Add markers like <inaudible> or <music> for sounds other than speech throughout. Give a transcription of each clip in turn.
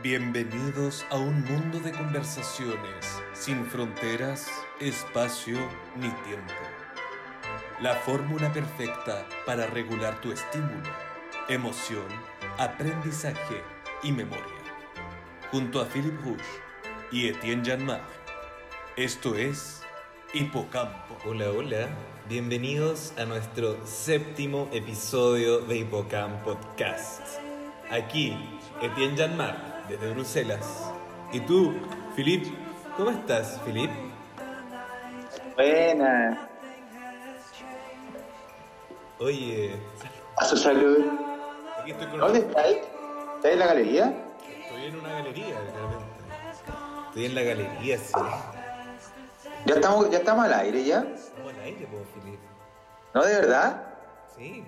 Bienvenidos a un mundo de conversaciones sin fronteras, espacio ni tiempo. La fórmula perfecta para regular tu estímulo, emoción, aprendizaje y memoria. Junto a Philip Rouge y Etienne Janmar. Esto es Hipocampo. Hola, hola. Bienvenidos a nuestro séptimo episodio de Hipocamp Podcast. Aquí, Etienne Janmar, desde Bruselas. Y tú, Philip, ¿cómo estás, Philip? Buena. Oye, A su salud. aquí estoy con... ¿Dónde estáis? ¿Estáis en la galería? Estoy en una galería, realmente. Estoy en la galería, sí. ¿Ya estamos, ya estamos al aire ya? Estamos al aire, po, Philip. ¿No, de verdad? Sí.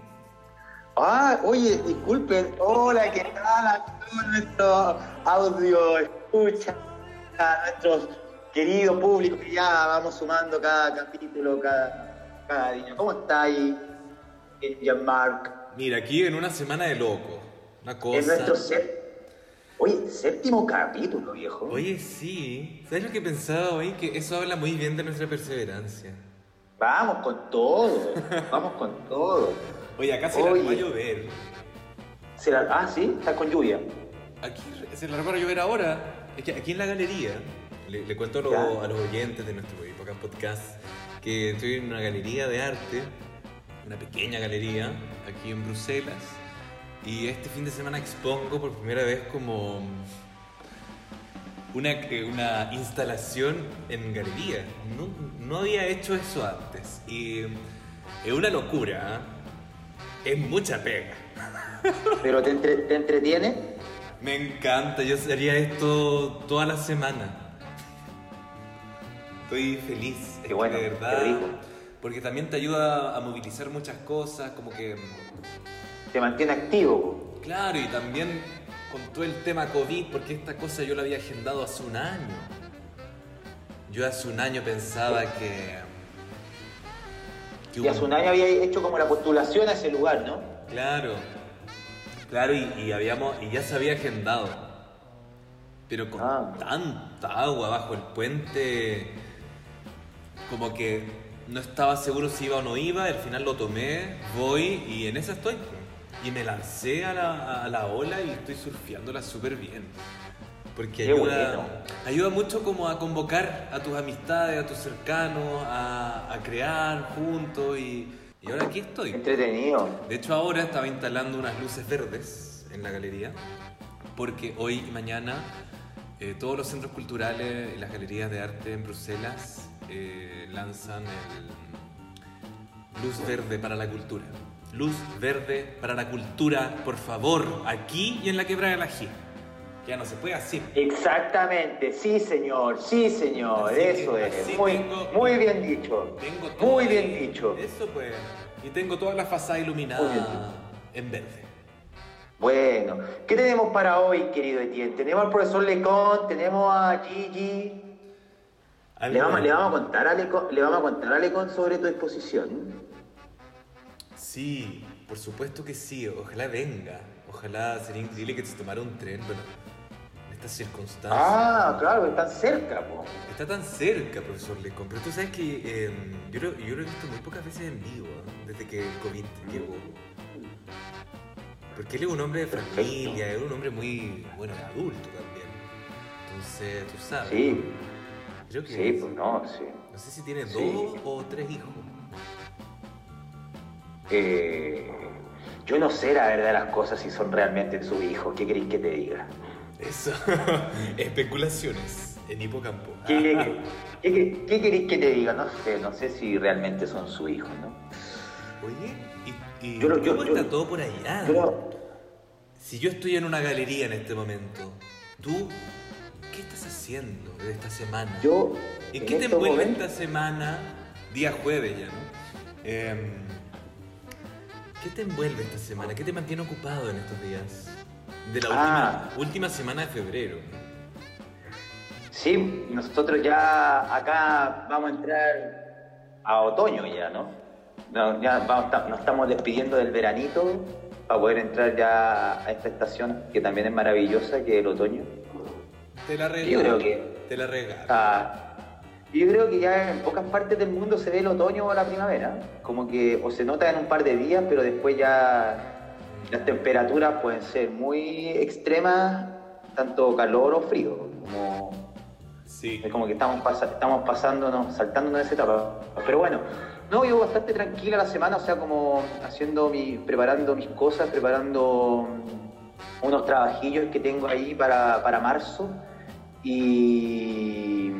Ah, oye, disculpen. Hola, ¿qué tal a todo nuestro audio? Escucha a nuestros queridos públicos que ya vamos sumando cada capítulo, cada, cada día. ¿Cómo estáis, Jean-Marc? Mira, aquí en una semana de loco. Una cosa... Es nuestro Oye, séptimo capítulo, viejo. Oye, sí. ¿Sabes lo que he pensado hoy? Que eso habla muy bien de nuestra perseverancia. Vamos con todo, <laughs> vamos con todo. Oye, acá se Oye. largó a llover. Se la- Ah, sí, está con lluvia. Aquí se largó a llover ahora. Es que aquí en la galería, le, le cuento a, los- Ya. a los oyentes de nuestro Podcast que estoy en una galería de arte, una pequeña galería, aquí en Bruselas. Y este fin de semana expongo por primera vez como una, eh, una instalación en galería. No, no había hecho eso antes. Y es una locura. ¿eh? Es mucha pega. Pero te, entre- te entretiene. Me encanta, yo haría esto toda la semana. Estoy feliz, es Qué bueno, que de verdad. rico. Porque también te ayuda a movilizar muchas cosas, como que. Te mantiene activo. Claro, y también con todo el tema COVID, porque esta cosa yo la había agendado hace un año. Yo hace un año pensaba que. Que Y año había hecho como la postulación a ese lugar, ¿no? Claro, claro, y, y habíamos, y ya se había agendado. Pero con Ah. tanta agua bajo el puente, como que no estaba seguro si iba o no iba, al final lo tomé, voy y en esa estoy. Y me lancé a la, a la ola y estoy surfeándola súper bien. Porque Qué ayuda, bueno. ayuda mucho como a convocar a tus amistades, a tus cercanos, a, a crear juntos y, y ahora aquí estoy. Entretenido. De hecho ahora estaba instalando unas luces verdes en la galería porque hoy y mañana eh, todos los centros culturales y las galerías de arte en Bruselas eh, lanzan el Luz Verde para la Cultura. Luz Verde para la Cultura, por favor, aquí y en la Quebrada de la G. Ya no se puede así. Exactamente, sí señor, sí señor, Así que- eso es. Muy, tengo- muy bien dicho. Tengo todo Muy ahí- bien dicho. Eso pues. Y tengo toda la fachada iluminada en verde. Bueno, ¿qué tenemos para hoy, querido Etienne? Tenemos al profesor Lecon, tenemos a Gigi. Algo Le vamos, de- le vamos a contar a Lecon, le vamos a contar a Lecon sobre tu exposición. Sí, por supuesto que sí. Ojalá venga. Ojalá sería increíble que se tomara un tren. Bueno, en estas circunstancias. Ah, claro, están cerca, po. Está tan cerca, profesor Lecon. Pero tú sabes que eh, yo, lo, yo lo he visto muy pocas veces en vivo, ¿eh? desde que el COVID llegó. Porque él es un hombre de familia, es un hombre muy, bueno, adulto también. Entonces, tú sabes. Sí, Creo que sí, pues no, sí. no sé si tiene Sí. dos o tres hijos. Eh, yo no sé la verdad de las cosas si son realmente sus hijos. ¿Qué queréis que te diga? Eso. <laughs> Especulaciones en hipocampo. ¿Qué, qué, qué- queréis que te diga? No sé, no sé si realmente son sus hijos, ¿no? Oye, ¿y, y Yo cómo yo- está todo por allá? Pero, Si yo estoy en una galería en este momento, ¿tú qué estás haciendo de esta semana? yo. ¿En en qué te envuelve esta semana, día jueves ya, ¿no? Em, ¿Qué te envuelve esta semana? ¿Qué te mantiene ocupado en estos días? De la Ah. última, última semana de febrero. Sí, nosotros ya acá vamos a entrar a otoño ya, ¿no? No, ya vamos- ta- nos estamos despidiendo del veranito para poder entrar ya a esta estación que también es maravillosa, que es el otoño. Te la Yo regalo. creo que- Te la regalo. Ah, yo creo que ya en pocas partes del mundo se ve el otoño o la primavera. Como que o se nota en un par de días, pero después ya las temperaturas pueden ser muy extremas, tanto calor o frío. Como, Sí. es como que estamos, pasa- estamos pasándonos, saltándonos esa etapa. Pero bueno, no, yo bastante tranquila la semana, o sea, como haciendo mi, preparando mis cosas, preparando mm, unos trabajillos que tengo ahí para, para marzo. Y.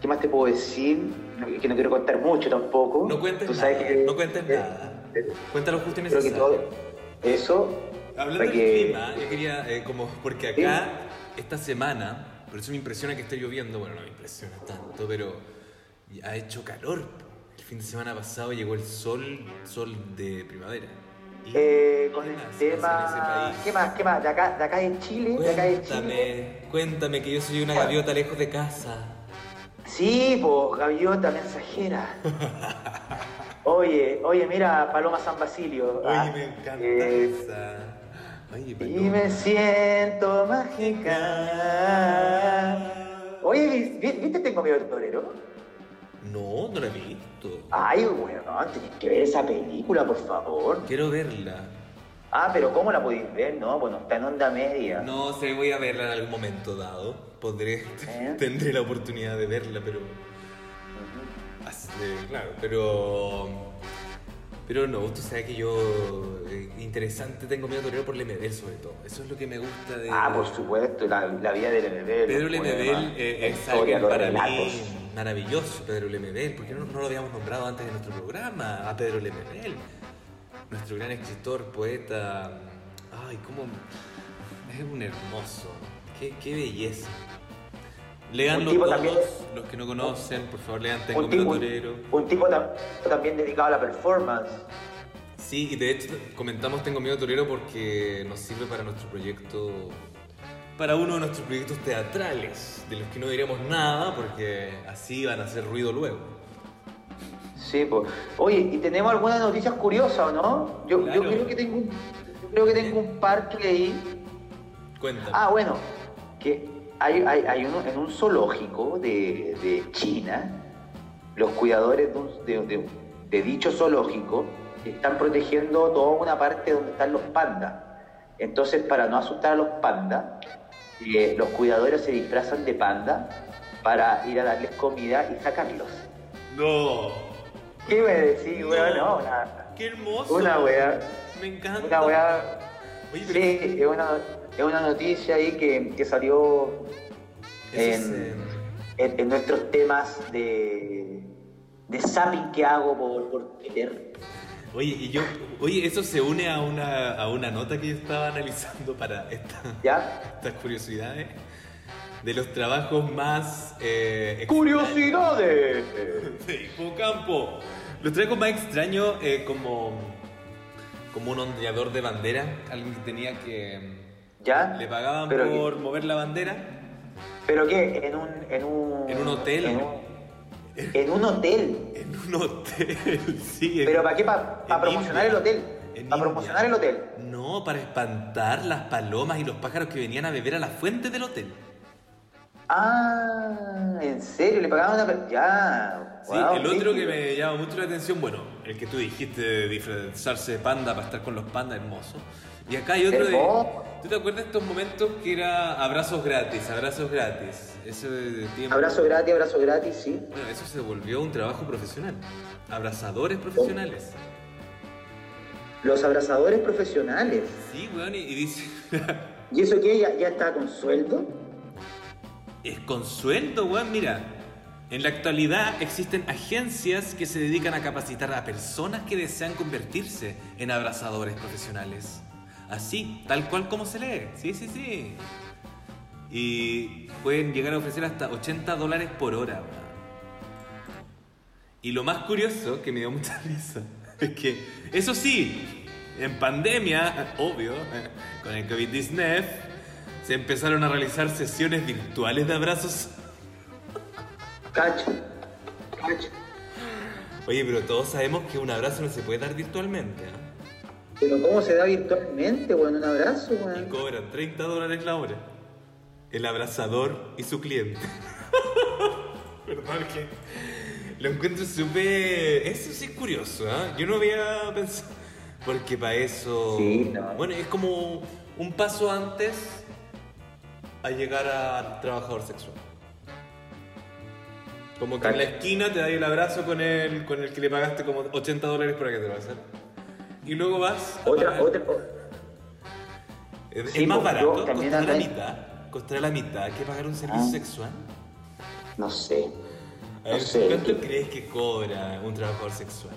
¿Qué más te puedo decir? Que no quiero contar mucho tampoco. No cuentes Tú sabes nada. que- no cuentes nada. Cuéntalo justo y que necesario. todo. Eso. Hablando del que- clima, yo quería, eh, como, porque acá, esta semana, por eso me impresiona que esté lloviendo, bueno, no me impresiona tanto, pero ha hecho calor. El fin de semana pasado llegó el sol, sol de primavera. Eh, con ¿qué el tema. ¿Qué más? ¿Qué más? De acá, de acá de Chile. De acá de Chile. Cuéntame, cuéntame que yo soy una gaviota lejos de casa. Sí, pues, gaviota mensajera. <laughs> Oye, oye, mira, Paloma San Basilio. Oye, Ah, me encanta eh, esa. Oye, y me siento mágica. Oye, ¿vi- vi- ¿viste Tengo miedo al torero? No, no la he visto. Ay, bueno, tenés que ver esa película, por favor. Quiero verla. Ah, pero ¿cómo la podéis ver? No, bueno, está en onda media. No sé, voy a verla en algún momento dado. Podré, ¿Eh? <laughs> tendré la oportunidad de verla, pero. Eh, claro, pero. Pero no, tú sabes que yo. eh, interesante tengo miedo torero por Lemebel, sobre todo. Eso es lo que me gusta de. Ah, por supuesto, la, la vida de Lemebel. Pedro Lemebel poemas, eh, es alguien para mí maravilloso, Pedro Lemebel. ¿Por qué no, no lo habíamos nombrado antes de nuestro programa? A Pedro Lemebel. Nuestro gran escritor, poeta. Ay, cómo. Es un hermoso. Qué, qué belleza. Todos, también- los que no conocen, por favor lean Tengo Un miedo tipo, torero. un tipo tam- también dedicado a la performance. Sí, y de hecho comentamos Tengo Miedo Torero porque nos sirve para nuestro proyecto, para uno de nuestros proyectos teatrales, de los que no diremos nada porque así van a hacer ruido luego. Sí, pues. Oye, ¿y tenemos algunas noticias curiosas o no? Yo, Claro. yo creo que tengo un, yo creo que tengo un par que leí. Cuéntame. Ah, bueno, que hay, hay, hay uno en un zoológico de, de China, los cuidadores de, un- de- de- de dicho zoológico están protegiendo toda una parte donde están los pandas. Entonces, para no asustar a los pandas, eh, los cuidadores se disfrazan de panda para ir a darles comida y sacarlos. No. ¿Qué me decís, weón? No, una, Qué hermoso. una weá. Me encanta. Una weá. Oye, Sí, pero es una, es una noticia ahí que, que salió en, eh, en- en nuestros temas de, de zapping que hago por, por Twitter. Oye, y yo, oye, eso se une a una, a una nota que yo estaba analizando para esta, ¿Ya? estas curiosidades de los trabajos más eh, ¡Curiosidades! <laughs> Sí, Campo. Los trabajos más extraños eh, como, como un ondeador de bandera, alguien que tenía que... ¿Ya? Le pagaban ¿Pero por mover la bandera ¿Pero qué? ¿En un, en un, En un hotel. En un, en un hotel. en un hotel, <laughs> sí. ¿Pero para qué? ¿Para en promocionar India. el hotel? ¿Para promocionar el hotel? No, para espantar las palomas y los pájaros que venían a beber a la fuente del hotel. Ah, ¿en serio? ¿Le pagaban una... Ya. Sí, el otro que me llama mucho la atención, bueno, el que tú dijiste de disfrazarse de panda para estar con los pandas, hermoso. Y acá hay otro de... ¿Tú te acuerdas de estos momentos que era abrazos gratis, abrazos gratis? Eso de tiempo... Abrazo gratis, abrazo gratis, sí. Bueno, eso se volvió un trabajo profesional. Abrazadores profesionales. Los abrazadores profesionales. Sí, weón, y, y dice... <laughs> ¿Y eso qué? ¿Ya, ya está con sueldo? es con sueldo, weón, mira. En la actualidad existen agencias que se dedican a capacitar a personas que desean convertirse en abrazadores profesionales. Así, tal cual como se lee. Sí, sí, sí. Y pueden llegar a ofrecer hasta 80 dólares por hora. Y lo más curioso, que me dio mucha <laughs> risa, es que, eso sí, en pandemia, obvio, con el COVID-19, se empezaron a realizar sesiones virtuales de abrazos. Cacho. Cacho. Oye, pero todos sabemos que un abrazo no se puede dar virtualmente. ¿ah? Pero ¿cómo se da virtualmente, weón? Un abrazo, Y weón. cobran 30 dólares la hora. El abrazador y su cliente. <laughs> Perdón que lo encuentro súper... Eso sí es curioso, ¿ah? Yo no había pensado... Porque para eso... Sí, no. Bueno, es como un paso antes a llegar al trabajador sexual. Como que en la esquina te da el abrazo con el, con el que le pagaste como 80 dólares para que te lo hacer. Y luego vas... Otra, pagar- otra. es Sí, más barato, costará la mitad. Costará la mitad que pagar un servicio Ah. sexual. No sé. A No ver, sé. ¿cuánto crees que cobra un trabajador sexual?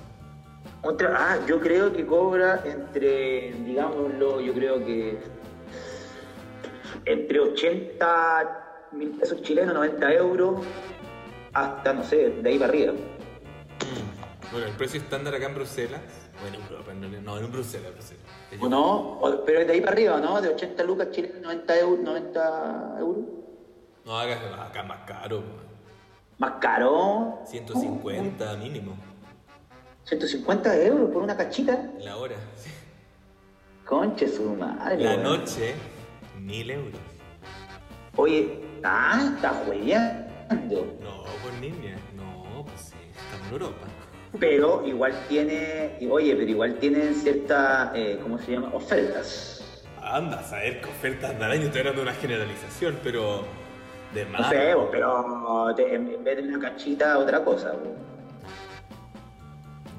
Otra, ah, yo creo que cobra entre, digámoslo, yo creo que entre 80 mil pesos chilenos, 90 euros, hasta, no sé, de ahí para arriba. Bueno, el precio estándar acá en Bruselas. En Europa, en no, en Bruselas, Bruselas. ¿O no? Pero de ahí para arriba, ¿no? De 80 lucas chilenos, 90 euros. 90 euros. No, acá, acá más caro. Más caro. 150 mínimo. 150 euros por una cachita. La hora. sí. Conche su madre. La noche, 1000 euros. Oye, ah, está juegueando. No, por niña. No, pues sí, estamos en Europa. Pero igual tiene, oye, pero igual tienen ciertas, eh, ¿cómo se llama? Ofertas. Anda a saber qué ofertas darán. Yo estoy hablando de una generalización, pero. De más. No sé, pero te- en vez de una cachita, otra cosa.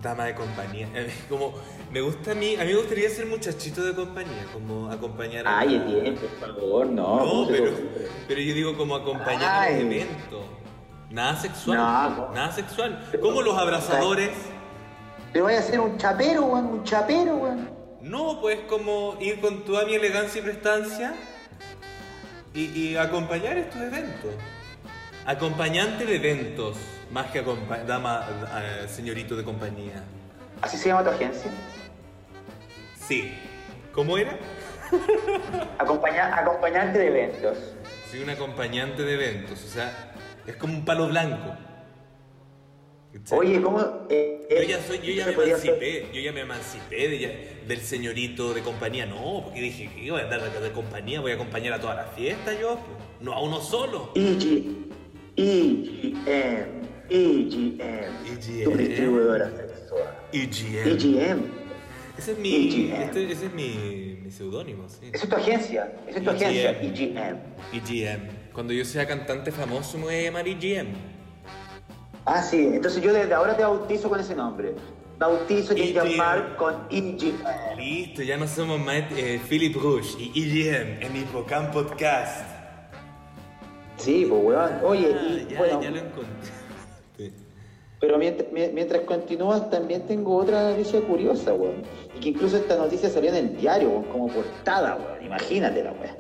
Dama de compañía. <laughs> Como, me gusta a mí, a mí me gustaría ser muchachito de compañía, como acompañar a... Ay, Etienne, por favor, no. No, ¿cómo se te pero, pero yo digo como acompañar Ay. un evento. Nada sexual. No. Nada sexual. Como los abrazadores. Te voy a hacer un chapero, weón, un chapero, weón. No, pues como ir con toda mi elegancia y prestancia y, y acompañar estos eventos. Acompañante de eventos, más que dama, eh, señorito de compañía. ¿Así se llama tu agencia? Sí. ¿Cómo era? <laughs> Acompaña, acompañante de eventos. Soy un acompañante de eventos, o sea, es como un palo blanco. Oye, ¿cómo? eh, yo eh, ya, soy, yo ya me hacer? emancipé, yo ya me emancipé de ya- del señorito de compañía. No, porque dije que iba a andar de, de compañía, voy a acompañar a toda la fiesta yo, pues, no a uno solo. EG, EGM, EGM, EGM. tu distribuidora sexual. EGM. EGM, Ese es mi, EGM. este- ese es mi, mi seudónimo, sí. esa es tu agencia, esa es tu agencia, E EGM. EGM. Cuando yo sea cantante famoso me voy a llamar EGM. Ah, sí, entonces yo desde ahora te bautizo con ese nombre. Bautizo y EGM. llamar con EGM. Listo, ya no somos más eh, Philip Rush y EGM en Hipocamp Podcast. Sí, pues weón. Oye, Ah, y ya, bueno, ya lo encontré. Pero mientras, mi- mientras continúas también tengo otra noticia curiosa, weón. Y que incluso esta noticia salió en el diario, weón, como portada, weón. Imagínate la weón.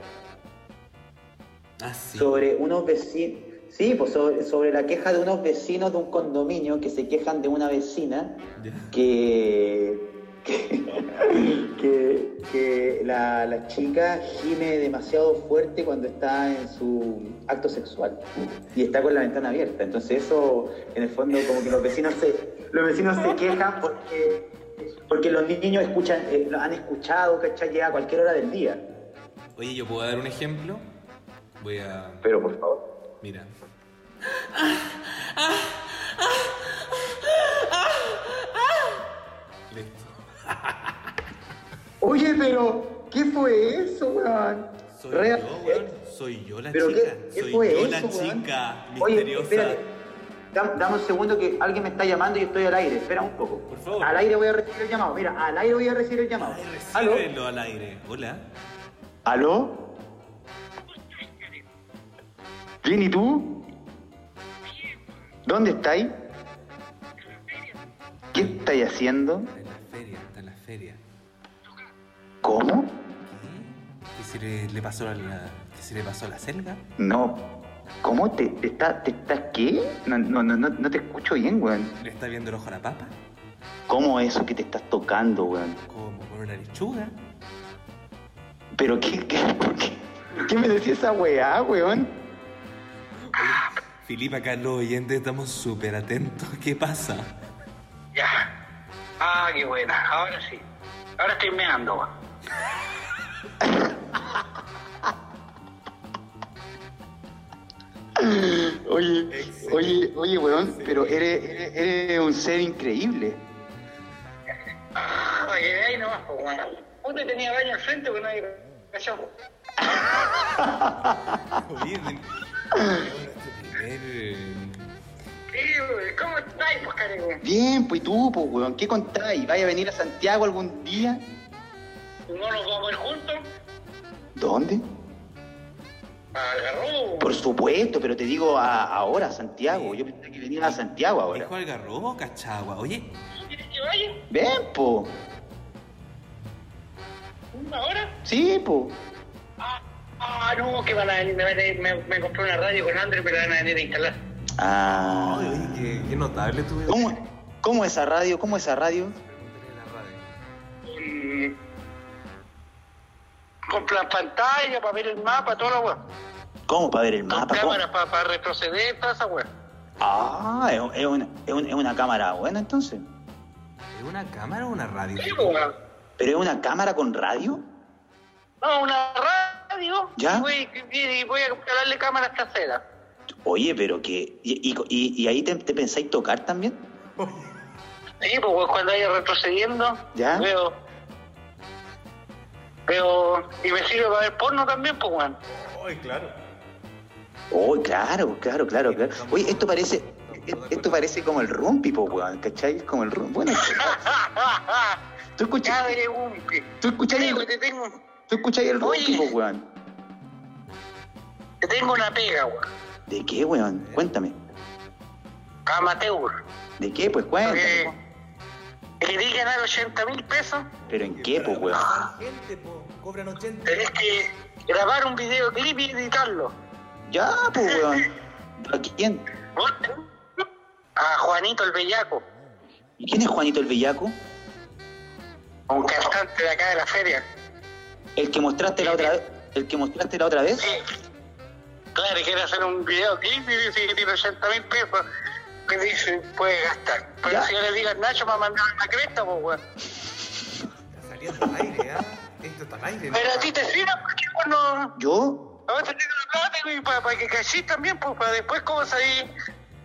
Ah, sí. sobre unos vecinos. Sí, pues sobre, sobre la queja de unos vecinos de un condominio que se quejan de una vecina que, que, <laughs> que- que la, la chica gime demasiado fuerte cuando está en su acto sexual y está con la ventana abierta. Entonces eso, en el fondo, como que los vecinos se, los vecinos se quejan porque, porque los niños escuchan, eh, han escuchado, ¿cachai? A cualquier hora del día. Oye, ¿yo puedo dar un ejemplo? Voy a... Pero por favor. Mira. Listo. Oye, pero, ¿qué fue eso, weón? Soy Real- yo, weón. Soy yo la ¿Pero chica. qué, qué Soy fue yo eso, la weón? chica Oye, misteriosa. espérate. Dam- Dame un segundo que alguien me está llamando y estoy al aire. Espera un poco. Por favor. Al aire voy a recibir el llamado. Mira, al aire voy a recibir el llamado. Ay, ¿Aló? al aire. Hola. ¿Aló? ¿Bien y tú? ¿Dónde estáis? ¿Qué estáis haciendo? Está en la feria, está en la feria. ¿Cómo? ¿Qué? ¿Qué se le, le pasó a la, qué se le pasó a la selga? No. ¿Cómo te, te está, te estás qué? No, no, no, no, no te escucho bien, weón. ¿Le está viendo el ojo a la papa? ¿Cómo eso que te estás tocando, weón? Como con una lechuga. ¿Pero qué, qué, <laughs> por qué? ¿Qué me decía esa weá, weón? Filipa, acá los oyentes estamos súper atentos. ¿Qué pasa? Ya. Ah, qué buena. Ahora sí. Ahora estoy meando. Oye, oye, oye, weón, pero eres, eres, eres un ser increíble. Oye, de ahí nomás, pues, weón. Usted tenía baño al frente, pues nadie cachó. <laughs> Oye, ¿cómo estáis, pues, cariño? Bien, pues ¿y tú, pues, weón, ¿qué contáis? ¿Vaya a venir a Santiago algún día? ¿No nos vamos a ir juntos? ¿Dónde? Al garrobo. Por supuesto, pero te digo a- ahora, a Santiago. Yo pensé que venías a Santiago ahora. ¿Dijo Algarrobo o Cachagua? Oye, ¿Quieres que vaya? Ven, po. ¿Una hora? Sí, po. Ah, no, que van a venir, me, me, me compré una radio con André, me la van a venir a instalar. Ah. Ay, qué, qué notable tu video. ¿Cómo, ¿Cómo esa radio? ¿Cómo esa radio? Pregúntale la radio. Con, con la pantalla para ver el mapa, toda la weá. ¿Cómo para ver el Con mapa? ¿Cómo? cámaras para, para retroceder, toda esa weá. Ah, es, es una, es, una, es una cámara buena entonces. ¿Es una cámara o una radio? Sí. ¿Pero es una cámara con radio? No, una radio. ¿Ya? Y voy, y- y voy a comprarle cámaras traseras. Oye, pero que... ¿Y, y, ahí te, te pensáis tocar también? Sí, pues cuando vaya retrocediendo, ¿Ya? veo. Veo. Y me sirve para ver porno también, pues, weón. Ay, claro. Oh, claro, claro, claro, claro. Oye, esto parece... Esto parece como el rumpi, po, weón, ¿cachai? Es como el rumpi. Bueno, <laughs> tú escuchas... Madre Gumpi. ¿Tú escuchas weón, te tengo, tú escuchas el Oye. po, weón? te tengo una pega, weón. ¿De qué, weón? Cuéntame. Amateur. ¿De qué? Pues cuéntame. Que, po. que di ganar 80 mil pesos, ¿Pero en qué, pues, weón? gente, po. Cobran 80. tenés que grabar un videoclip y editarlo. Ya, pues, <laughs> weón. ¿A quién? A Juanito el Bellaco, ¿Y quién es Juanito el Bellaco? un cantante de acá de la feria. ¿El que mostraste la otra vez? ¿El que mostraste la otra vez? Sí. Claro, quiere hacer un videoclip y dice que tiene 80 mil pesos. Que dice, puede gastar. Pero Ya. si yo le digo al Nacho, me va a mandar una cresta, pues, weón. Está saliendo al aire, ¿ah? Esto está al aire. Pero a ti te sirve porque cuando ¿Yo? a veces tengo la plata y para, que cachis también, pues para después como salí,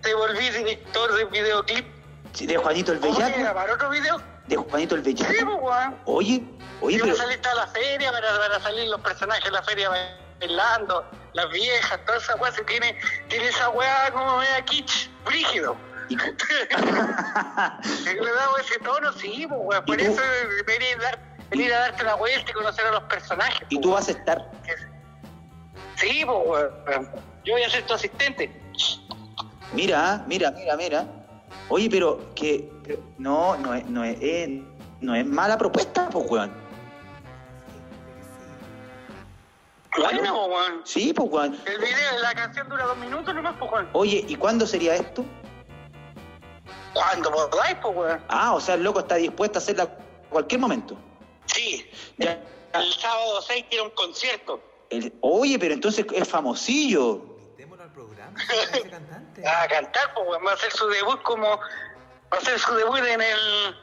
te volví director de videoclip. Sí, ¿De Juanito el ¿Cómo que Bellaco? grabar otro video? ¿De Juanito el Sí, pues. Oye, oye, Y va pero... a salir toda la feria, van a, van a salir los personajes de la feria bailando, las viejas, toda esa weá, se tiene, tiene esa weá como media kitsch, brígido. <laughs> y le damos ese tono, sí, pues weón, por eso venir, a dar, venir a darte una vuelta y conocer a los personajes. ¿Y pues, tú vas a estar? Sí, pues weón. Yo voy a ser tu asistente. Mira, mira, mira, mira. Oye, pero que... pero- no, no es, no es, eh, no es mala propuesta, pues, weón. Bueno, pues, weón. Sí, pues, weón. El video, la canción dura dos minutos nomás, pues weón. Oye, ¿y cuándo sería esto? ¿Cuándo podáis, pues weón? Ah, o sea, el loco está dispuesto a hacerla a cualquier momento. Sí. Ya. El sábado 6 tiene un concierto. El- oye, pero entonces es famosillo. Programa, <laughs> ese cantante. A cantar, pues. Va a hacer su debut como. Va a hacer su debut en el.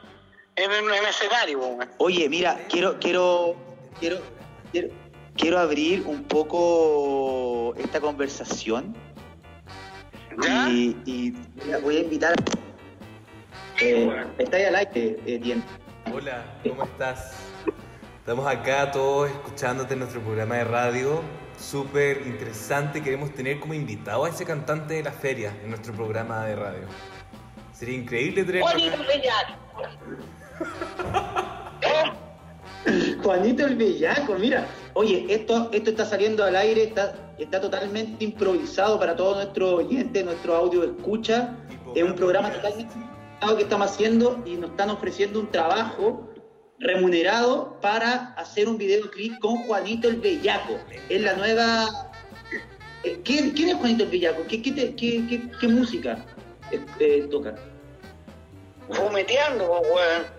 En el, en el escenario, pues, weón. Oye, mira, quiero, quiero, quiero, quiero, quiero abrir un poco esta conversación ¿Ya? y, y mira, voy a invitar. Eh, está ahí al aire, eh, Tien. Hola, ¿cómo estás? Estamos acá todos escuchándote en nuestro programa de radio. Súper interesante. Queremos tener como invitado a ese cantante de la feria en nuestro programa de radio. Sería increíble tenerlo. Juanito. Bellaco. <laughs> Juanito el Bellaco, mira. Oye, esto, esto está saliendo al aire, está, está totalmente improvisado para todos nuestros oyentes, nuestro audio escucha. Es un programa totalmente improvisado que estamos haciendo y nos están ofreciendo un trabajo remunerado para hacer un videoclip con Juanito el Bellaco. Es la nueva... Eh, ¿Quién, quién es Juanito el Bellaco? ¿Qué, qué, te- qué- qué- qué música eh, eh, toca? Fumeteando, pues, weón.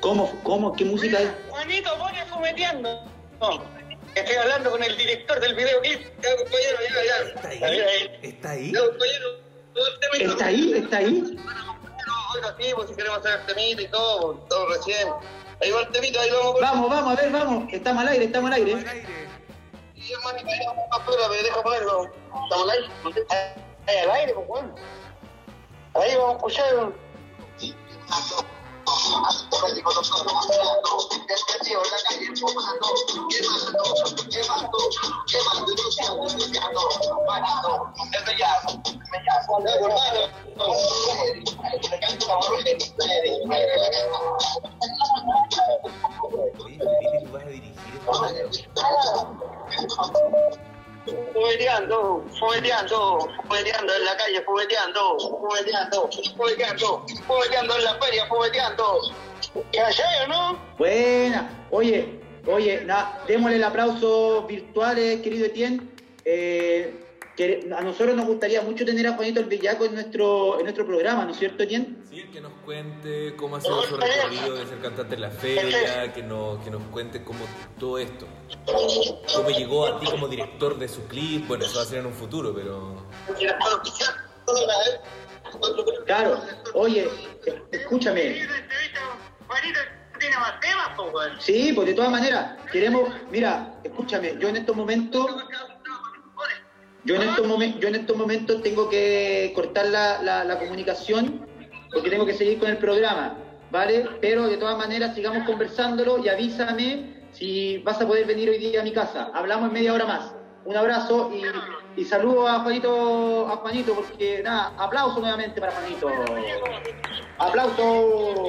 ¿Cómo, cómo, qué música es? Juanito, pone fumeteando. No, estoy hablando con el director del videoclip. Ya, compañero, ya, ya. ¿Está ahí? ¿Está ahí? ¿Está ahí? ¿Está ahí? Oiga, sí, pues si queremos hacer el temita y todo, todo recién. Ahí va el temita, ahí vamos. Vamos, vamos, a ver, vamos. Estamos al aire, estamos al aire. Y hermanito, ahí vamos, espérame, deja ponerlo. ¿Estamos al aire? Ahí al aire, pues bueno. Ahí vamos a escuchar. Vas a dirigir Fumeteando, fumeteando, fumeteando en la calle, fumeteando, fumeteando, fumeteando, fumeteando en la feria, fumeteando. ¿Qué allá o no? Buena. Oye, oye, na, démosle el aplauso virtual, querido Etienne. Eh, que a nosotros nos gustaría mucho tener a Juanito el Bellaco en nuestro, en nuestro programa, ¿no es cierto, Etienne? Sí, que nos cuente cómo ha sido su recorrido de ser cantante en la feria, que nos, que nos cuente cómo todo esto. Cómo llegó a ti como director de su clip, bueno, eso va a ser en un futuro, pero... Claro. Oye, escúchame. Sí, pues de todas maneras, queremos, mira, escúchame, yo en estos momentos, yo en estos, yo en estos momentos tengo que cortar la, la- la comunicación porque tengo que seguir con el programa, ¿vale? Pero de todas maneras sigamos conversándolo y avísame si vas a poder venir hoy día a mi casa. Hablamos en media hora más. Un abrazo y, y saludo a Juanito, a Juanito, porque nada, aplauso nuevamente para Juanito. ¡Aplauso!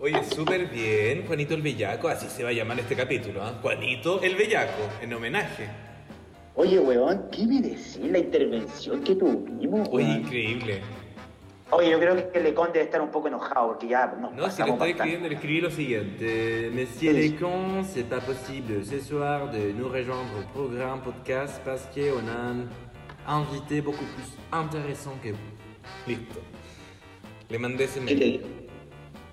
Oye, súper bien, Juanito el Bellaco, así se va a llamar este capítulo, ¿ah? Juanito el Bellaco, en homenaje. Oye, weón, ¿qué me decís la intervención que tuvimos? Oye, weón? increíble. Oye, yo creo que Lecon debe estar un poco enojado porque ya nos No, si lo estoy escribiendo, le escribí lo siguiente. Monsieur Lecan, c'est pas possible ce soir de nous rejoindre au programme podcast parce qu'on a un invité beaucoup plus intéressant que vous. Listo. Le mandé ese ¿Qué te mail.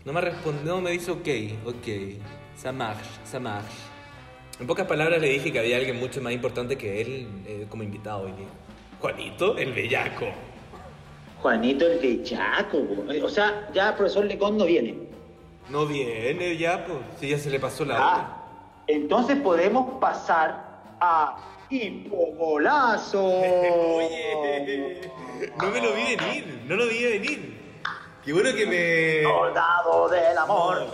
No me respondió, me dice ok, ok. Ça marche, ça marche. En pocas palabras le dije que había alguien mucho más importante que él eh, como invitado hoy día. Juanito, el bellaco. Juanito el Bellaco, weón. O sea, ya el profesor Lecon no viene. No viene ya, pues. Si ya se le pasó la hora. Ah, entonces podemos pasar a Hipogolazo. <laughs> Oye, no me lo vi venir, no lo vi venir. Qué bueno que me. Soldado del amor,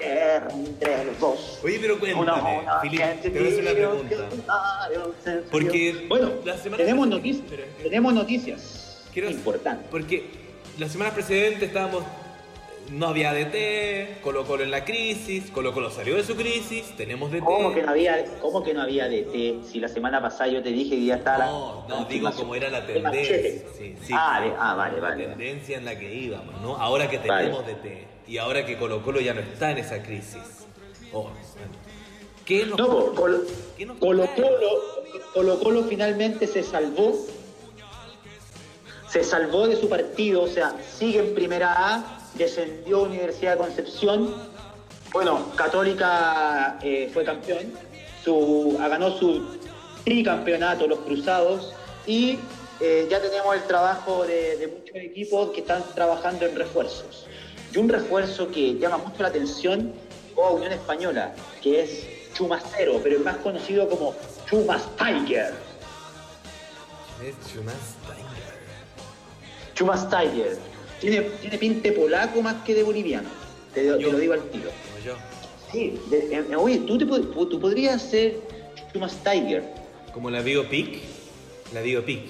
entre los dos. Oye, pero cuéntame, Filipe, te voy a hacer una pregunta. Porque bueno, la semana- tenemos noticias, Pero- tenemos noticias Quiero- importantes. Porque la semana precedente estábamos. No había DT, Colo Colo en la crisis, Colo Colo salió de su crisis, tenemos DT. ¿Cómo que no había, cómo que no había DT? Si la semana pasada yo te dije que ya estaba la- No, la no, digo como era la De tendencia. Machete. Sí, sí, ah, de- ah, vale, La vale. tendencia en la que íbamos, ¿no? Ahora que Vale. tenemos DT y ahora que Colo Colo ya no está en esa crisis. Oh, bueno. ¿Qué nos No, po, Colo, ¿Qué nos Colo, trae? Colo, Colo Colo finalmente se salvó. Se salvó de su partido, o sea, sigue en primera A, descendió a Universidad de Concepción. Bueno, Católica eh, fue campeón, su, ganó su tricampeonato, los Cruzados, y eh, ya tenemos el trabajo de, de muchos equipos que están trabajando en refuerzos. Y un refuerzo que llama mucho la atención o Unión Española, que es Chumacero, pero es más conocido como Chumas Tiger. Es Chumas Tiger. Chumas Tiger. Tiene, tiene pinte polaco más que de boliviano. Te, lo digo al tiro. Como yo. Sí, de- eh, oye, ¿tú, te, tú podrías ser Chumas Tiger. Como la biopic. La biopic.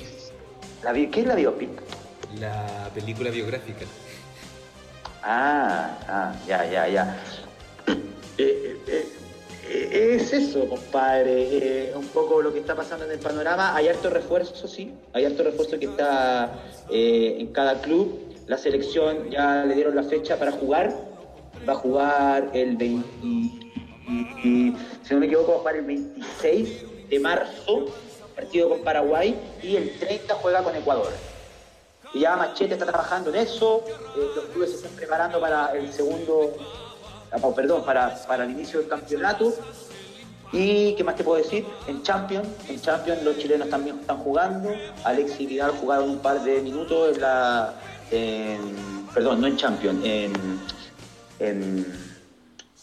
La ¿Qué es la biopic? La película biográfica. Ah, ah, ya, ya, ya. Eh, eh, eh, es eso, compadre. un poco lo que está pasando en el panorama. Hay harto refuerzo, sí. Hay harto refuerzo que está en cada club. La selección ya le dieron la fecha para jugar. Va a jugar el 20. y- y- si no me equivoco, va a jugar el 26 de marzo. Partido con Paraguay. Y el 30 juega con Ecuador. Y ya Machete está trabajando en eso, eh, los clubes se están preparando para el segundo, oh, perdón, para, para el inicio del campeonato. Y qué más te puedo decir, en Champions, en Champions los chilenos también están jugando. Alex y Vidal jugaron un par de minutos en la, en- perdón, no en Champions, en, en,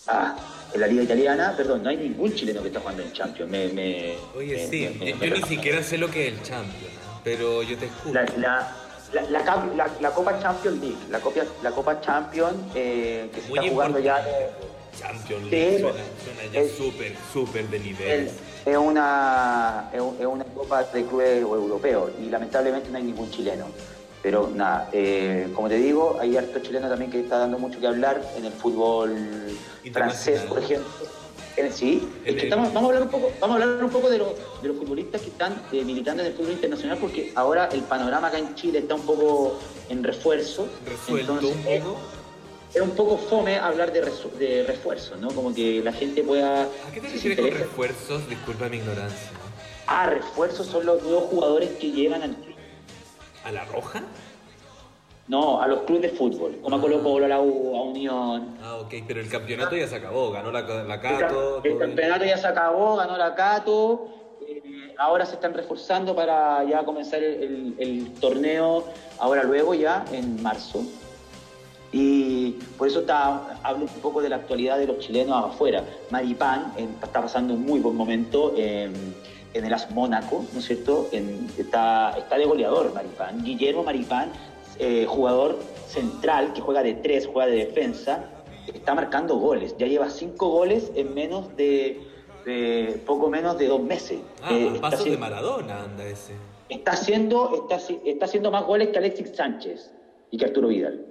ah, en la liga italiana, perdón, no hay ningún chileno que está jugando en Champions. Me, me- Oye, me- sí, yo, ni siquiera sé lo que es el Champions, pero yo te escucho. la, la, la, la la- la Copa Champions League, la, Copa, la Copa Champions eh, que se Muy está jugando ya importante. Champions Sí, League suena, suena ya es- súper, súper de nivel. es, una, es, un- es una Copa de clubes europeos y lamentablemente no hay ningún chileno. Pero nada, eh, como te digo, hay harto chileno también que está dando mucho que hablar en el fútbol francés, por ejemplo. Sí, es que estamos, vamos a hablar un poco, vamos a hablar un poco de, los, de los futbolistas que están eh, militando en el fútbol internacional, porque ahora el panorama acá en Chile está un poco en refuerzo. Resuelto Entonces, un es- poco. Es un poco fome hablar de, refuerzo, ¿no? Como que la gente pueda. ¿A qué te refieres con refuerzos? Disculpa mi ignorancia. Ah, refuerzos son los nuevos jugadores que llegan al. ¿A la roja? No, a los clubes de fútbol, como a Colo Colo, a la U, a Unión. Ah, ok, pero el campeonato ya se acabó, ganó la, la Cato. ca- el bien. campeonato ya se acabó, ganó la Cato. eh, ahora se están reforzando para ya comenzar el, el- el torneo, ahora luego ya, en marzo. Y por eso está, hablo un poco de la actualidad de los chilenos afuera. Maripán está pasando un muy buen momento en, en el AS Mónaco, ¿no es cierto? En- está, está de goleador Maripán. Guillermo Maripán, eh, jugador central que juega de tres, juega de defensa, está marcando goles. Ya lleva cinco goles en menos de, de- poco menos de dos meses. Ah, Eh, a pasos de Maradona anda ese. está haciendo, está, está haciendo más goles que Alexis Sánchez y que Arturo Vidal.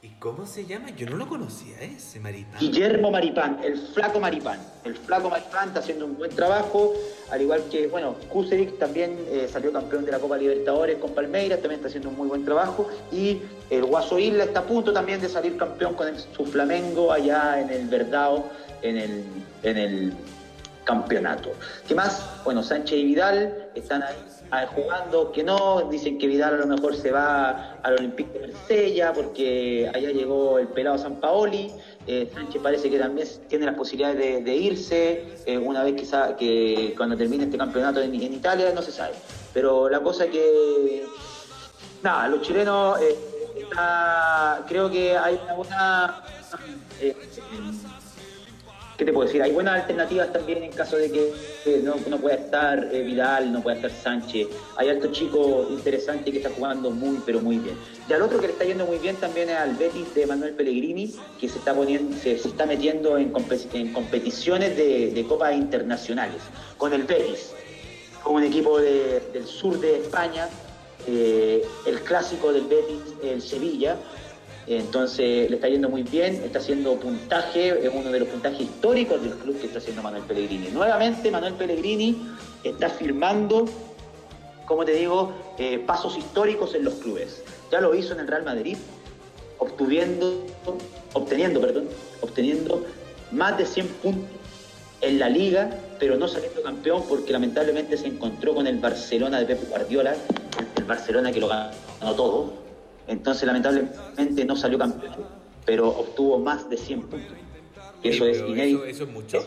¿Y cómo se llama? Yo no lo conocía ese, Maripán. Guillermo Maripán, el flaco Maripán. El flaco Maripán está haciendo un buen trabajo, al igual que, bueno, Kusevich también eh, salió campeón de la Copa Libertadores con Palmeiras, también está haciendo un muy buen trabajo. Y el Guaso Isla está a punto también de salir campeón con su Flamengo allá en el Verdao, en el, en el campeonato. ¿Qué más? Bueno, Sánchez y Vidal están ahí ah, jugando, que no, dicen que Vidal a lo mejor se va al Olympique de Marsella porque allá llegó el pelado San Paoli. Eh, Sánchez parece que también tiene las posibilidades de, irse eh, una vez quizá que cuando termine este campeonato en, Italia, no se sabe. Pero la cosa que, nada, los chilenos, eh, está- creo que hay una buena... ¿Qué te puedo decir? Hay buenas alternativas también en caso de que eh, no, no pueda estar eh, Vidal, no pueda estar Sánchez. Hay alto chico interesante que está jugando muy, pero muy bien. Y al otro que le está yendo muy bien también es al Betis de Manuel Pellegrini, que se está poniendo, se, está metiendo en, compe- en competiciones de, de copas internacionales con el Betis, con un equipo de- del sur de España, eh, el clásico del Betis, el Sevilla. Entonces le está yendo muy bien, está haciendo puntaje, es uno de los puntajes históricos del club que está haciendo Manuel Pellegrini. Nuevamente Manuel Pellegrini está firmando, como te digo, eh, pasos históricos en los clubes. Ya lo hizo en el Real Madrid, obtuviendo, obteniendo, perdón, obteniendo más de 100 puntos en la liga, pero no saliendo campeón porque lamentablemente se encontró con el Barcelona de Pep Guardiola, el, el Barcelona que lo ganó todo. Entonces lamentablemente no salió campeón, pero obtuvo más de 100 puntos. Y eso es inédito. Eso, eso es mucho.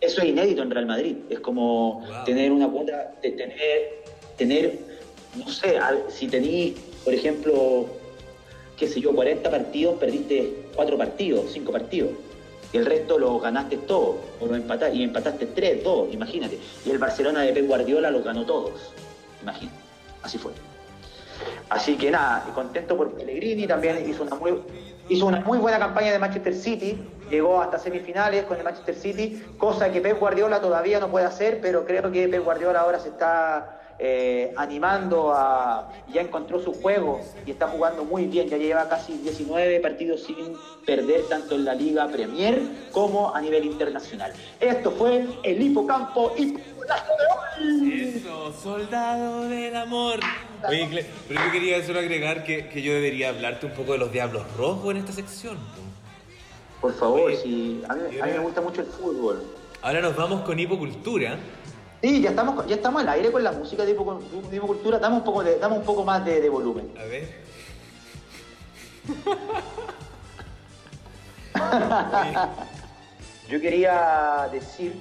Eso es inédito en Real Madrid. Es como Wow. tener una cuota, de tener, tener, no sé, si tenís, por ejemplo, qué sé yo, 40 partidos, perdiste 4 partidos, 5 partidos. Y el resto lo ganaste todo, o lo empataste, y empataste 3, 2, imagínate. Y el Barcelona de Pep Guardiola lo ganó todos, imagínate. Así fue. Así que nada, contento por Pellegrini, también hizo una muy, buena campaña de Manchester City, llegó hasta semifinales con el Manchester City, cosa que Pep Guardiola todavía no puede hacer, pero creo que Pep Guardiola ahora se está eh, animando a, ya encontró su juego y está jugando muy bien, ya lleva casi 19 partidos sin perder tanto en la Liga Premier como a nivel internacional. Esto fue el hipocampo y Eso, soldado del amor. Oye, pero yo quería solo agregar que, que yo debería hablarte un poco de los Diablos Rojos en esta sección. po. Por favor, Oye, si a mí, y a mí me gusta mucho el fútbol. Ahora nos vamos con hipocultura. Sí, ya estamos, ya estamos al aire con la música de Hipo- de Hipocultura. Dame un poco, de, dame un poco más de, de volumen. A ver. <laughs> Yo quería decir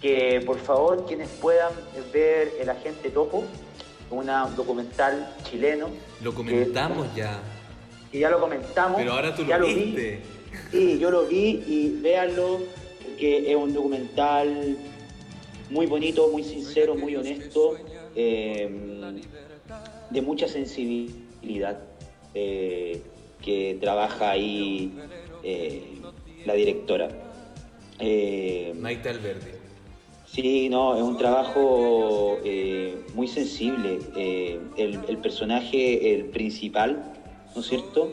que, por favor, quienes puedan ver El Agente Topo, una- un documental chileno, Lo comentamos ya. que ya lo comentamos. Pero ahora tú ya lo vi. viste. Sí, yo lo vi y véanlo, porque es un documental muy bonito, muy sincero, muy honesto, eh, de mucha sensibilidad, eh, que trabaja ahí eh, la directora. Eh, Maite Alberdi. Sí, no, es un trabajo eh, muy sensible. Eh, el, personaje, el principal, ¿no es cierto?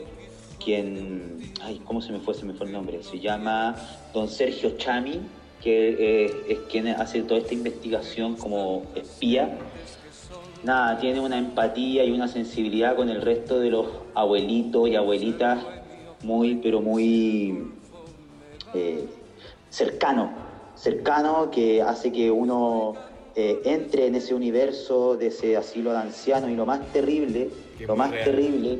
Quien, ay, ¿cómo se me fue? Se me fue el nombre. Se llama Don Sergio Chami, que eh, es quien hace toda esta investigación como espía. Nada, tiene una empatía y una sensibilidad con el resto de los abuelitos y abuelitas muy, pero muy cercano, cercano que hace que uno eh, entre en ese universo de ese asilo de ancianos y lo más terrible, lo más real. terrible,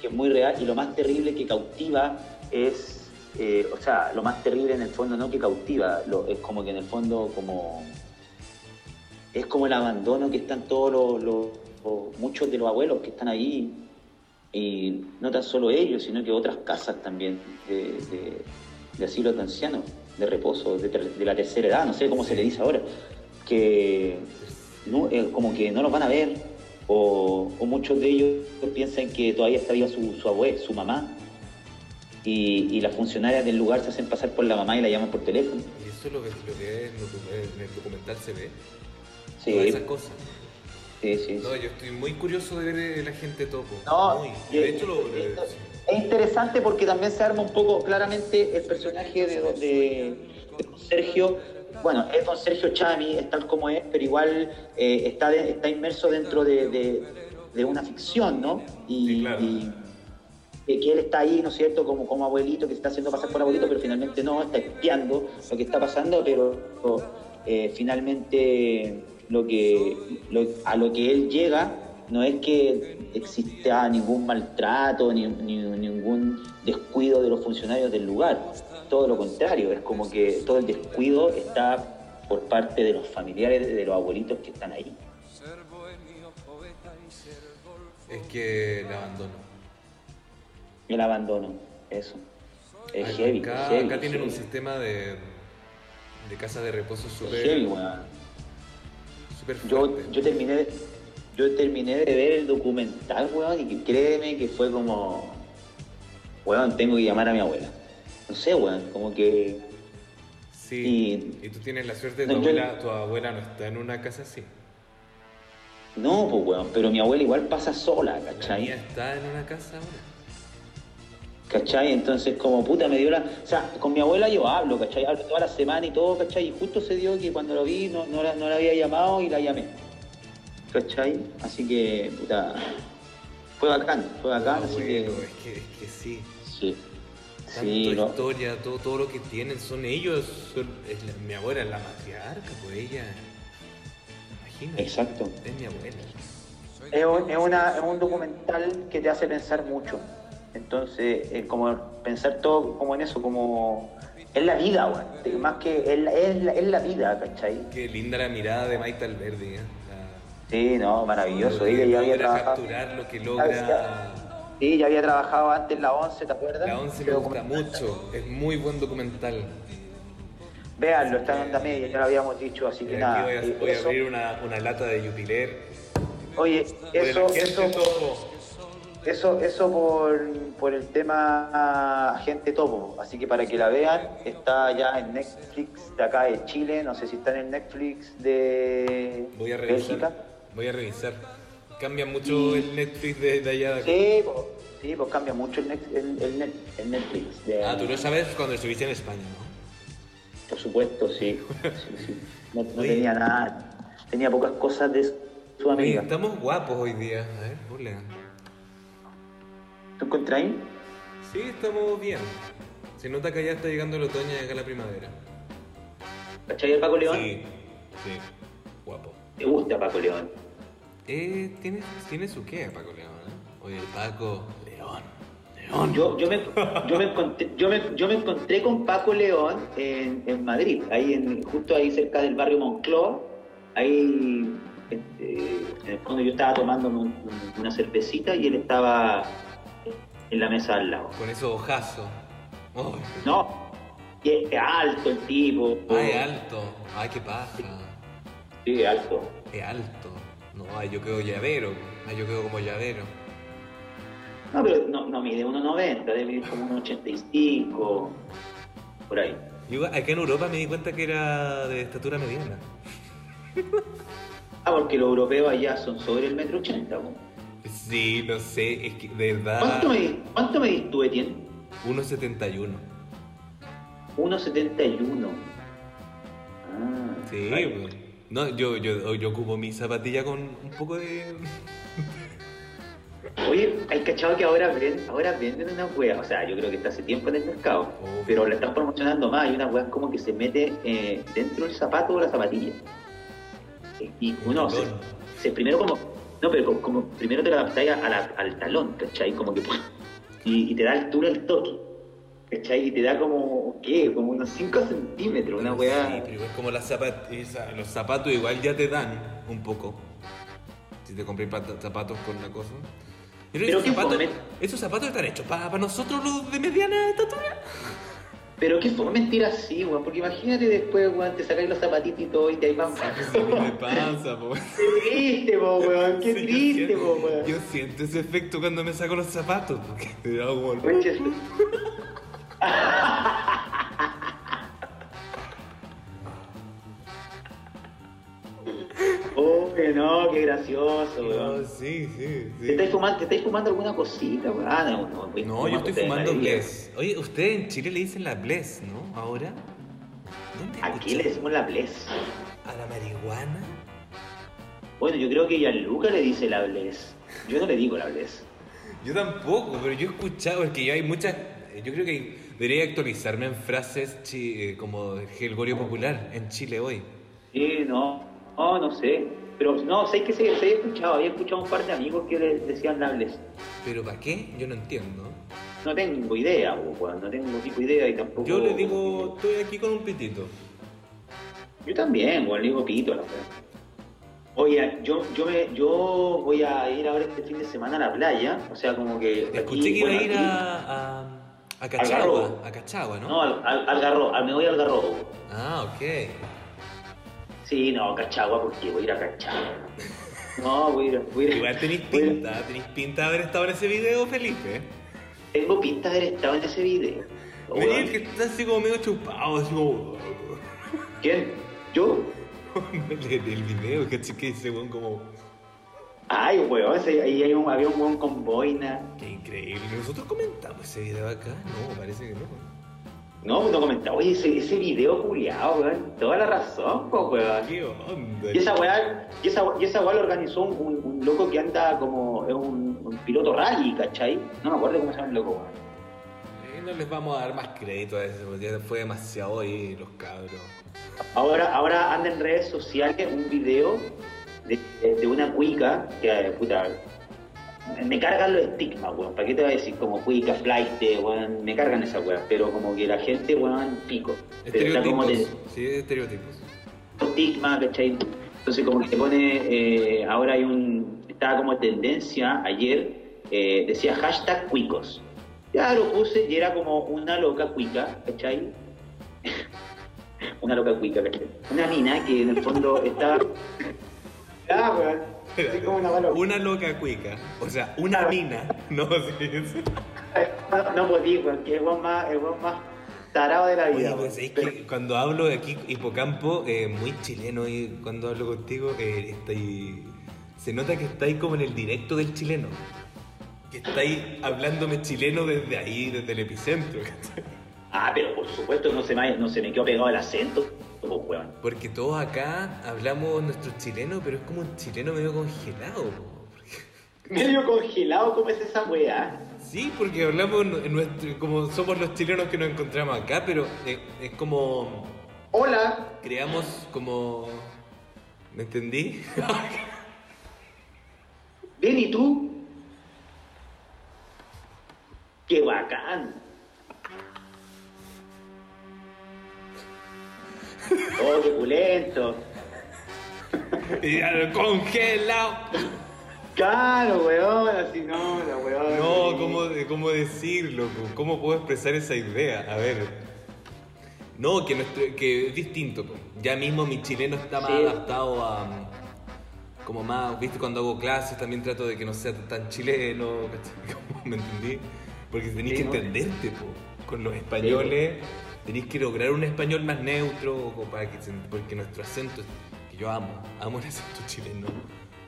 que es muy real y lo más terrible que cautiva es, eh, o sea, lo más terrible en el fondo no que cautiva, lo- es como que en el fondo como es como el abandono que están todos los, los- los- muchos de los abuelos que están ahí y no tan solo ellos, sino que otras casas también de, de, de asilo de ancianos, de reposo, de, ter- de la tercera edad, no sé cómo se le dice ahora, que no, eh, como que no los van a ver, o, o muchos de ellos piensan que todavía está viva su, su abuela, su mamá, y, y las funcionarias del lugar se hacen pasar por la mamá y la llaman por teléfono. Y eso es lo que, lo que es en el documental se ve. Sí, Todas esas cosas. sí, sí. No, yo estoy muy curioso de ver el agente topo. No, Muy. y- De hecho, lo, eh, es interesante porque también se arma un poco claramente el personaje de, de- de Sergio. Bueno, es don Sergio Chami, es tal como es, pero igual eh, está, de- está inmerso dentro de, de- de una ficción, ¿no? Y, Sí, claro. y- y que él está ahí, ¿no es cierto?, como, como abuelito, que se está haciendo pasar por abuelito, pero finalmente no, está espiando lo que está pasando, pero eh, finalmente lo que, lo- a lo que él llega no es que exista ningún maltrato ni, ni ningún descuido de los funcionarios del lugar, todo lo contrario, es como que todo el descuido está por parte de los familiares de los abuelitos que están ahí. es que el abandono. El abandono, eso. Es heavy, acá, heavy, acá tienen un sistema de, de casa de reposo Es súper heavy, weón. súper Yo, yo terminé yo terminé de ver el documental, weón, y créeme que fue como, weón, tengo que llamar a mi abuela. No sé, weón, como que, Sí, y- y tú tienes la suerte de No, tu yo- tu abuela no está en una casa así. no, pues, weón, pero mi abuela igual pasa sola, La ¿cachai? mía está en una casa ahora. ¿Cachai? Entonces, como puta, me dio la. O sea, con mi abuela yo hablo, ¿cachai? Hablo toda la semana y todo, ¿cachai? Y justo se dio que cuando lo vi no, no, la, no la había llamado y la llamé. ¿Cachai? Así que, puta. Fue bacán, fue bacán, Ah, así bueno, que. es que, es que sí. Sí. Sí, no. historia, todo, todo lo que tienen son ellos. son- es la- mi abuela es la matriarca, pues ella. Imagínate. Exacto. Es mi abuela. Es un, es una- es un documental que te hace pensar mucho. Entonces, eh, como pensar todo como en eso, como es la vida, weón. De- Más que es la, es la- es la vida, ¿cachai? Qué linda la mirada de Maite Alberdi. ¿eh? Sí, no, maravilloso. Ella ya había trabajado. lo que logra. Sí, ya había trabajado antes en la 11, ¿te acuerdas? La 11 me gusta mucho. Es muy buen documental. Véanlo, está en onda media, ya lo habíamos dicho, así que nada. voy a, voy a abrir una, una lata de Jupiler. Oye, eso, agente eso, Topo. eso, eso por, por el tema Agente Topo. Así que para que la vean, está ya en Netflix de acá de Chile, no sé si está en el Netflix de Voy a Bélgica. Voy a revisar. Cambia mucho el Netflix de, de allá de acá. Sí, pues, sí, pues cambia mucho el, Net- el, el Net- el Netflix. De, Ah, tú lo sabes cuando estuviste en España, ¿no? Por supuesto, sí. sí, sí. No, no Oye. tenía nada, tenía pocas cosas de Oye, Sudamérica. estamos guapos hoy día. A ver, hola. ¿Tú encontrás? Sí, estamos bien. Se nota que allá está llegando el otoño y acá la primavera. ¿Cachai el Paco León? Sí, sí. Guapo. ¿Te gusta Paco León? Eh, tiene, tiene su qué, Paco León. ¿eh? Oye, el Paco. León. León. Yo, yo, me, yo, me encontré, yo, me, yo me encontré con Paco León en, en Madrid, ahí en, justo ahí cerca del barrio Moncloa. Ahí, este, en el fondo yo estaba tomando un- un- una cervecita y él estaba en la mesa al lado. Con esos ojazos. No, y es es alto el tipo. ay, alto. Ay, qué paja. Sí, es alto. Es alto. No, ay, yo quedo llavero. Ay, yo quedo como llavero. No, pero no, no mide 1,90, debe medir como 1,85. Por ahí. Yo acá en Europa me di cuenta que era de estatura mediana. Ah, porque los europeos allá son sobre el metro 80. po. Sí, no sé, es que de verdad. ¿Cuánto medís cuánto medís tú, Etienne? 1.71. 1,71. Ah, Sí, pues. No, yo, yo, yo ocupo mi zapatilla con un poco de. Oye, hay cachado que ahora, venden- ahora venden una wea, o sea, yo creo que está hace tiempo en el mercado, Oh. pero la están promocionando más. Hay una wea como que se mete eh, dentro del zapato o la zapatilla. Y uno se, primero como, no, pero como, como primero te la adaptáis a la- al talón, ¿cachai? Como que, <laughs> y, y te da altura el toque, ¿cachai? Y te da como, ¿qué? Como unos 5 centímetros, una Sí, wea. pero igual como las zapat esa- los zapatos igual ya te dan un poco. Si te compré pat- zapatos con una cosa. Pero, Pero esos, qué zapatos, esos zapatos están hechos para nosotros los de mediana estatura. Pero qué fue mentira así, weón, porque imagínate después, weón, te sacáis los zapatitos y todo y te ahí van. <laughs> Me pasa, po. Qué triste, po, weón, qué Sí, triste, siento- po, weón. Yo siento ese efecto cuando me saco los zapatos, porque te da como... Oye, <laughs> Oh, que no, qué gracioso, No, weón. sí, sí, ¿Te sí. estáis fumando, ¿Te estáis fumando alguna cosita, weón? Ah, no, no, güey, No, yo estoy fumando. Bless. Oye, ustedes en Chile le dicen la Bless, ¿no? Ahora. ¿Dónde Aquí le decimos la Bless. ¿A la marihuana? Bueno, yo creo que Gianluca le dice la Bless. Yo no le digo la Bless. Yo tampoco, pero yo he escuchado, porque yo hay muchas. Yo creo que debería actualizarme en frases chi- eh, como el gorio popular en Chile hoy. Sí, no, no, no sé. Pero no, sé que se, se había escuchado, había escuchado un par de amigos que le decían la Bless. ¿Pero para qué? Yo no entiendo. No tengo idea, weón, no tengo tipo idea y tampoco. Yo le digo, estoy aquí con un pitito. Yo también, weón, le digo pito a la weá. Oye, yo, yo, me, yo voy a ir ahora este fin de semana a la playa, o sea, como que. aquí, Escuché que iba a ir a, a. Cachagua. A Cachagua, ¿no? No, al, al, al garro, al- me voy al garrobo. Ah, ok. Sí, no, Cachagua, porque voy a ir a Cachagua. No, voy a ir, voy a ir- Igual tenéis pinta, tenéis pinta de haber estado en ese video, Felipe. Tengo pinta de haber estado en ese video. Weón. que está así como medio chupado, así como. ¿Quién? ¿Yo? <laughs> el, el video. Que weón, como. Ay, weón, ese- ahí hay un, había un buen con boina. Qué increíble. ¿Nosotros comentamos ese video acá? No, parece que no. No, no comentaba, oye, ese, ese video culiado, weón. Toda la razón, po, weón. ¿Qué onda? Y esa weá, y esa, y esa weá lo organizó un, loco que anda como, es un, un piloto rally, ¿cachai? No me acuerdo cómo se llama el loco, weón. Eh, no les vamos a dar más crédito a eso, porque fue demasiado ahí los cabros. Ahora, ahora anda en redes sociales un video de, de una cuica que, puta, me cargan los estigmas, weón. ¿Para qué te voy a decir? Como cuica, flight, weón, me cargan esa weá. Pero como que la gente, weón, pico. Pero está como de Estereotipos. Sí, estereotipos. estigma, ¿cachai? Entonces como que te pone, eh, ahora hay un, estaba como tendencia ayer, eh, decía hashtag cuicos. Ya lo puse y era como una loca cuica, ¿cachai? <laughs> una loca cuica, ¿cachai? Una mina que en el fondo estaba... Ah, weón. Así como una mala- Una loca cuica. O sea, una mina. No, <laughs> sí, sí. No, no podía, weón, que es más, el más tarado de la vida. Oye, pues es Pero- que cuando hablo de aquí, hipocampo, eh, muy chileno, y cuando hablo contigo, eh, estáis- se nota que estáis como en el directo del chileno. Que estáis hablándome chileno desde ahí, desde el epicentro. Ah, pero por supuesto no se me, no se me quedó pegado el acento, weón. Porque todos acá hablamos nuestro chileno, pero es como un chileno medio congelado. po. <laughs> Medio congelado, ¿cómo es esa weá? Sí, porque hablamos en nuestro, como somos los chilenos que nos encontramos acá, pero es como Hola. creamos como... ¿Me entendí? <laughs> Ven, ¿y tú? ¡Qué bacán! ¡Oh, qué pulento! Y ya lo congelado. Claro, weón, así no, la weón. No, ¿cómo, cómo decirlo? ¿Cómo puedo expresar esa idea? A ver. No, que, nuestro- que es distinto. Ya mismo mi chileno está más Sí. adaptado a. Como más, viste, cuando hago clases también trato de que no sea tan chileno. Como, <laughs> ¿Me entendí? Porque tenéis Sí, que ¿no? entenderte po. con los españoles. Tenéis que lograr un español más neutro, como para que porque nuestro acento, que yo amo, amo el acento chileno,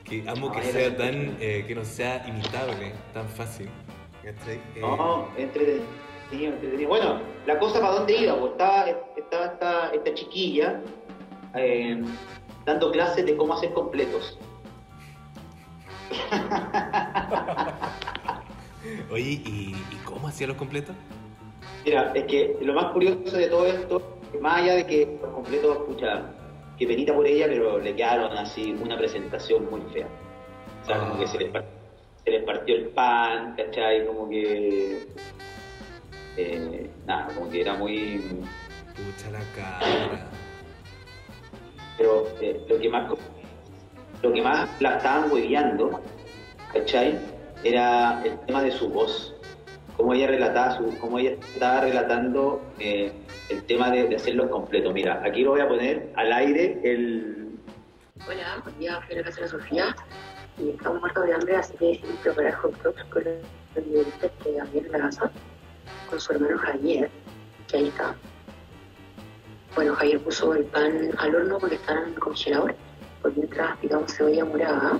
que amo que Ay, sea tan, eh, que no sea imitable, tan fácil. Eh, No, entretenido, entretenido. Bueno, la cosa para dónde iba, pues estaba, estaba esta, esta chiquilla eh, dando clases de cómo hacer completos. <laughs> Oye, ¿y, y cómo hacía los completos? Mira, es que lo más curioso de todo esto, más allá de que los completos, escucha, que penita por ella, pero le quedaron así una presentación muy fea. O sea, como que se les, par- se les partió el pan, ¿cachai? Como que. eh, nada, como que era muy. Pucha la cara. Pero eh, lo que más lo que más la estaban hueveando, ¿cachai? Era el tema de su voz. Cómo ella relataba su, cómo ella estaba relatando eh, el tema de, de hacerlos completos. Mira, aquí lo voy a poner al aire el. Hola, hoy día a la casa de Sofía y estamos muertos de hambre, así que decidí preparar hot dogs con los ingredientes que había en la casa, con su hermano Javier, que ahí está. Bueno, Javier puso el pan al horno porque estaba en el congelador, por mientras picamos cebolla morada,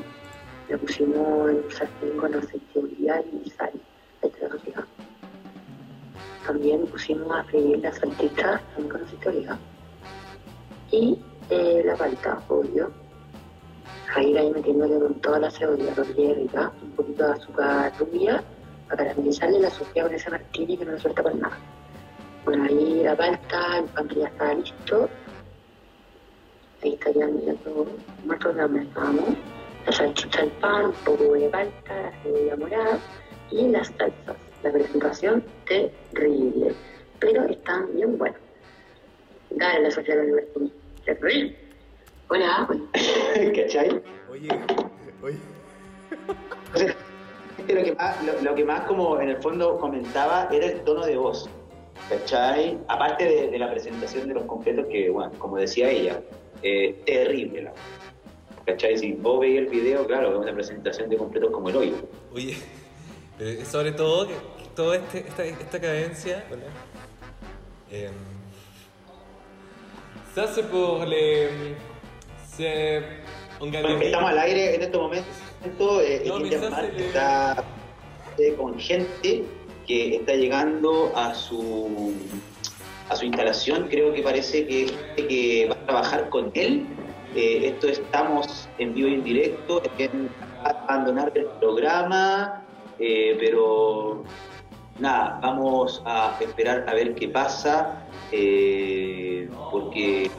la pusimos en sartén con aceite de oliva y sal, También pusimos a freír las salchichas también con aceite de oliva. Y eh, la palta, obvio. Jair ahí metiéndole con toda la cebolla, rica, un poquito de azúcar rubia, para caramelizarle la sofía con ese martini que no le suelta por nada. Bueno, ahí la palta, el pan que ya estaba listo. Ahí está ya todo muerto de hambre. La salchicha del pan, un poco de palta, la cebolla morada y las salsas. La presentación terrible, pero están bien buenas. Dale la Sofía martini. Terrible. Hola, pues, <laughs> ¿cachai? Oye, oye. Entonces, lo que, más, lo, lo que más como en el fondo comentaba era el tono de voz, ¿cachai? Aparte de, de la presentación de los completos que, bueno, como decía ella, eh, terrible la ¿cachai? Si vos veis el video, claro, es una presentación de completos como el hoyo. Oye, pero sobre todo, que toda este, esta, esta cadencia eh, se hace por le, se organiza- Estamos al aire en estos momentos, eh, No, el le- está eh, con gente que está llegando a su a su instalación, creo que parece que gente que va a trabajar con él. Eh, esto estamos en vivo y en directo, en abandonar el programa, eh, pero nada, vamos a esperar a ver qué pasa, eh, porque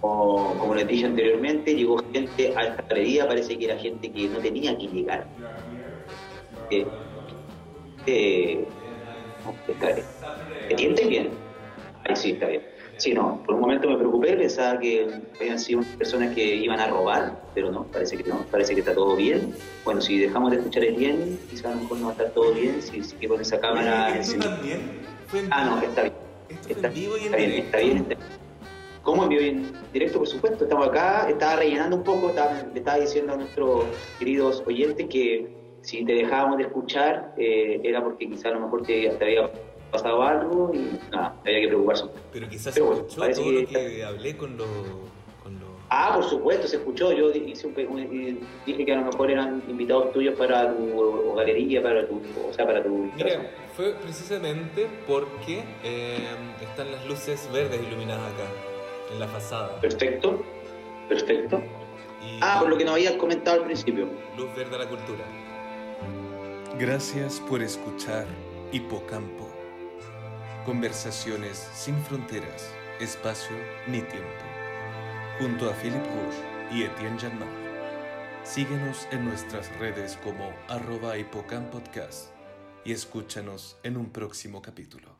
como, les dije anteriormente, llegó gente a esta galería, parece que era gente que no tenía que llegar. Eh, eh. ¿Te sientes bien? Ahí sí, está bien. Sí, no, por un momento me preocupé, pensaba que habían sido personas que iban a robar, pero no, parece que no, parece que está todo bien. Bueno, si dejamos de escuchar el bien, quizás a lo mejor no va a estar todo bien, si, si con esa cámara ¿esto Ah, no, está bien. Esto Está, en vivo y en está bien, está bien, está bien. ¿Cómo en vivo y en directo? Por supuesto, estamos acá, estaba rellenando un poco, estaba- le estaba diciendo a nuestros queridos oyentes que si te dejábamos de escuchar eh, era porque quizá a lo mejor te, te había pasado algo y nada, había que preocuparse. un poco. Pero quizás Pero se bueno, escuchó parece todo que- lo que hablé con los... Con los... Ah, por supuesto, se escuchó, yo hice un eh, dije que a lo mejor eran invitados tuyos para tu galería, para tu, o sea, para tu Mira, fue precisamente porque eh, están las luces verdes iluminadas acá, en la fazada. Perfecto, perfecto. Y Ah, por lo que nos habías comentado al principio. luz verde a la cultura. Gracias por escuchar Hipocampo. Conversaciones sin fronteras, espacio ni tiempo. Junto a Philip Rouge y Etienne Janmar. Síguenos en nuestras redes como arroba hipocampodcast y escúchanos en un próximo capítulo.